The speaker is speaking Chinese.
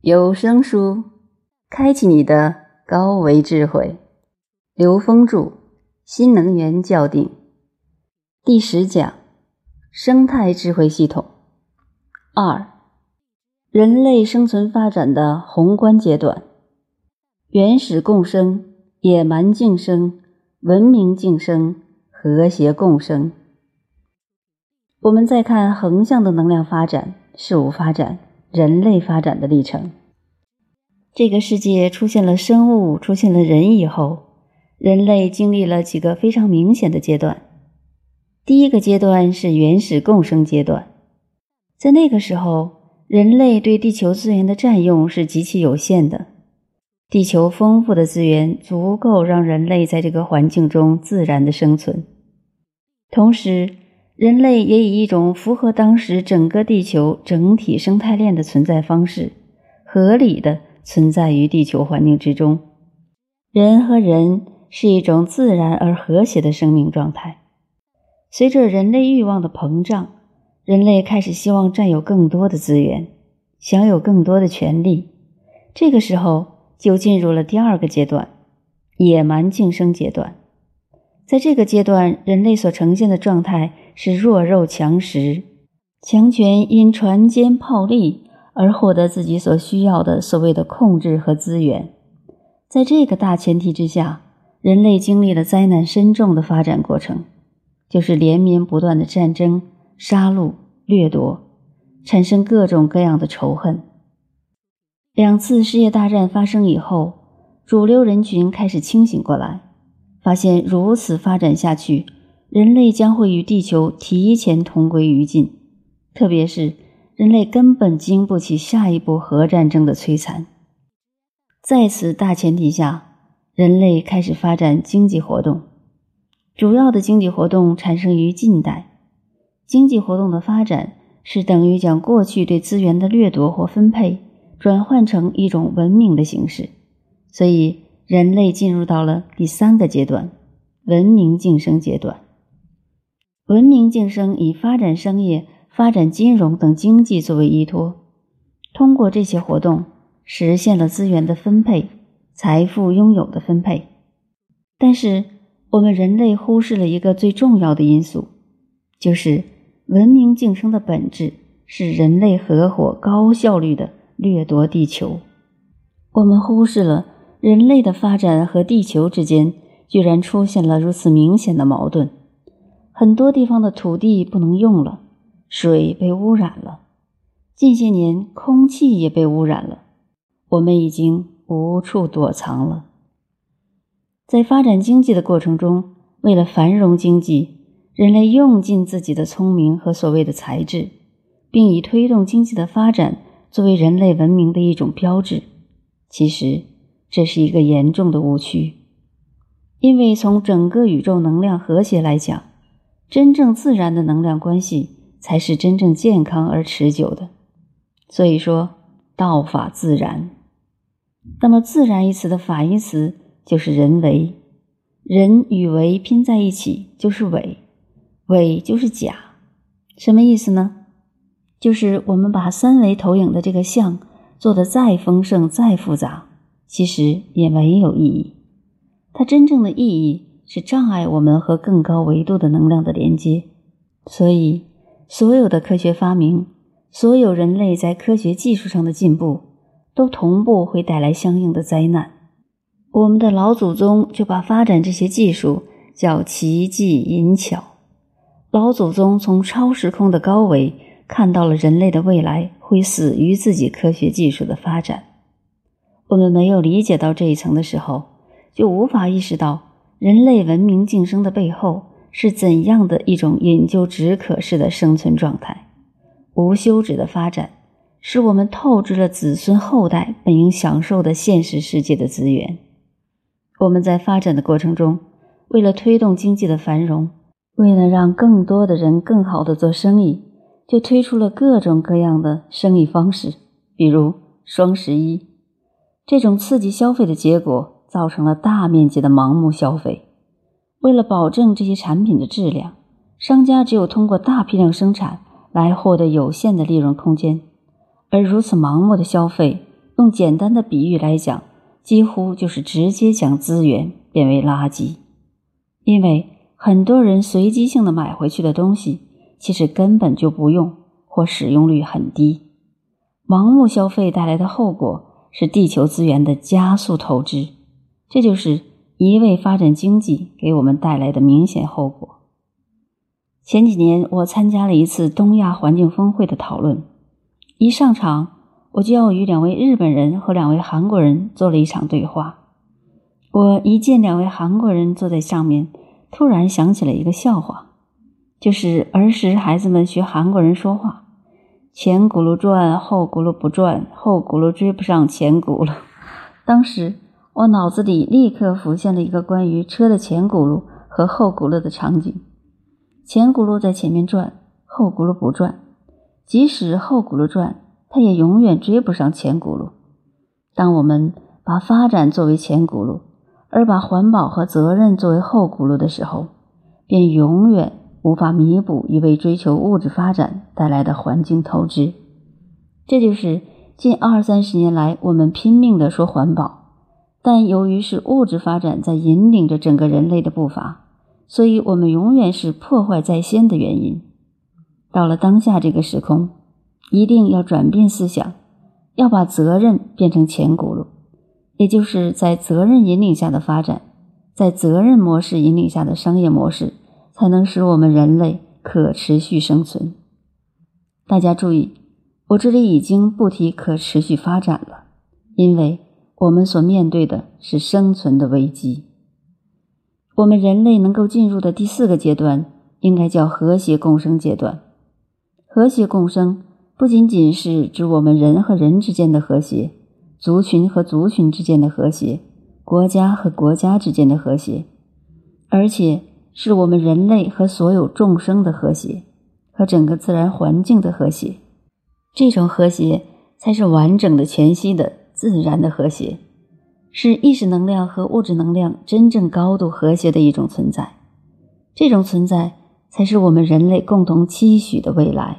有声书，开启你的高维智慧。刘峰著《新能源校定》第十讲：生态智慧系统二，人类生存发展的宏观阶段：原始共生、野蛮竞生、文明竞生、和谐共生。我们再看横向的能量发展、事物发展、人类发展的历程。这个世界出现了生物、出现了人以后，人类经历了几个非常明显的阶段。第一个阶段是原始共生阶段，在那个时候，人类对地球资源的占用是极其有限的，地球丰富的资源足够让人类在这个环境中自然的生存，同时。人类也以一种符合当时整个地球整体生态链的存在方式，合理的存在于地球环境之中。人和人是一种自然而和谐的生命状态。随着人类欲望的膨胀，人类开始希望占有更多的资源，享有更多的权利。这个时候就进入了第二个阶段——野蛮竞争阶段。在这个阶段，人类所呈现的状态是弱肉强食，强权因船坚炮利而获得自己所需要的所谓的控制和资源。在这个大前提之下，人类经历了灾难深重的发展过程，就是连绵不断的战争、杀戮、掠夺，产生各种各样的仇恨。两次世界大战发生以后，主流人群开始清醒过来。发现如此发展下去，人类将会与地球提前同归于尽。特别是人类根本经不起下一步核战争的摧残。在此大前提下，人类开始发展经济活动。主要的经济活动产生于近代。经济活动的发展是等于将过去对资源的掠夺或分配转换成一种文明的形式，所以。人类进入到了第三个阶段，文明晋升阶段。文明晋升以发展商业、发展金融等经济作为依托，通过这些活动实现了资源的分配、财富拥有的分配。但是，我们人类忽视了一个最重要的因素，就是文明晋升的本质是人类合伙高效率的掠夺地球。我们忽视了。人类的发展和地球之间居然出现了如此明显的矛盾，很多地方的土地不能用了，水被污染了，近些年空气也被污染了，我们已经无处躲藏了。在发展经济的过程中，为了繁荣经济，人类用尽自己的聪明和所谓的才智，并以推动经济的发展作为人类文明的一种标志，其实。这是一个严重的误区，因为从整个宇宙能量和谐来讲，真正自然的能量关系才是真正健康而持久的。所以说，道法自然。那么“自然”一词的反义词就是“人为”，人与为拼在一起就是伪，伪就是假。什么意思呢？就是我们把三维投影的这个像做的再丰盛、再复杂。其实也没有意义，它真正的意义是障碍我们和更高维度的能量的连接。所以，所有的科学发明，所有人类在科学技术上的进步，都同步会带来相应的灾难。我们的老祖宗就把发展这些技术叫奇技淫巧。老祖宗从超时空的高维看到了人类的未来会死于自己科学技术的发展。我们没有理解到这一层的时候，就无法意识到人类文明晋升的背后是怎样的一种引咎止渴式的生存状态。无休止的发展，使我们透支了子孙后代本应享受的现实世界的资源。我们在发展的过程中，为了推动经济的繁荣，为了让更多的人更好的做生意，就推出了各种各样的生意方式，比如双十一。这种刺激消费的结果，造成了大面积的盲目消费。为了保证这些产品的质量，商家只有通过大批量生产来获得有限的利润空间。而如此盲目的消费，用简单的比喻来讲，几乎就是直接将资源变为垃圾。因为很多人随机性的买回去的东西，其实根本就不用，或使用率很低。盲目消费带来的后果是地球资源的加速透支，这就是一味发展经济给我们带来的明显后果。前几年，我参加了一次东亚环境峰会的讨论。一上场，我就要与两位日本人和两位韩国人做了一场对话。我一见两位韩国人坐在上面，突然想起了一个笑话，就是儿时孩子们学韩国人说话：“前轱辘转，后轱辘不转，后轱辘追不上前轱辘。”当时我脑子里立刻浮现了一个关于车的前轱辘和后轱辘的场景。前轱辘在前面转，后轱辘不转。即使后轱辘转，它也永远追不上前轱辘。当我们把发展作为前轱辘，而把环保和责任作为后轱辘的时候，便永远无法弥补一味追求物质发展带来的环境透支。这就是近二三十年来我们拼命地说环保，但由于是物质发展在引领着整个人类的步伐。所以，我们永远是破坏在先的原因。到了当下这个时空，一定要转变思想，要把责任变成前轱辘，也就是在责任引领下的发展，在责任模式引领下的商业模式，才能使我们人类可持续生存。大家注意，我这里已经不提可持续发展了，因为我们所面对的是生存的危机。我们人类能够进入的第四个阶段，应该叫和谐共生阶段。和谐共生不仅仅是指我们人和人之间的和谐，族群和族群之间的和谐，国家和国家之间的和谐，而且是我们人类和所有众生的和谐，和整个自然环境的和谐。这种和谐才是完整的、全息的、自然的和谐。是意识能量和物质能量真正高度和谐的一种存在，这种存在才是我们人类共同期许的未来。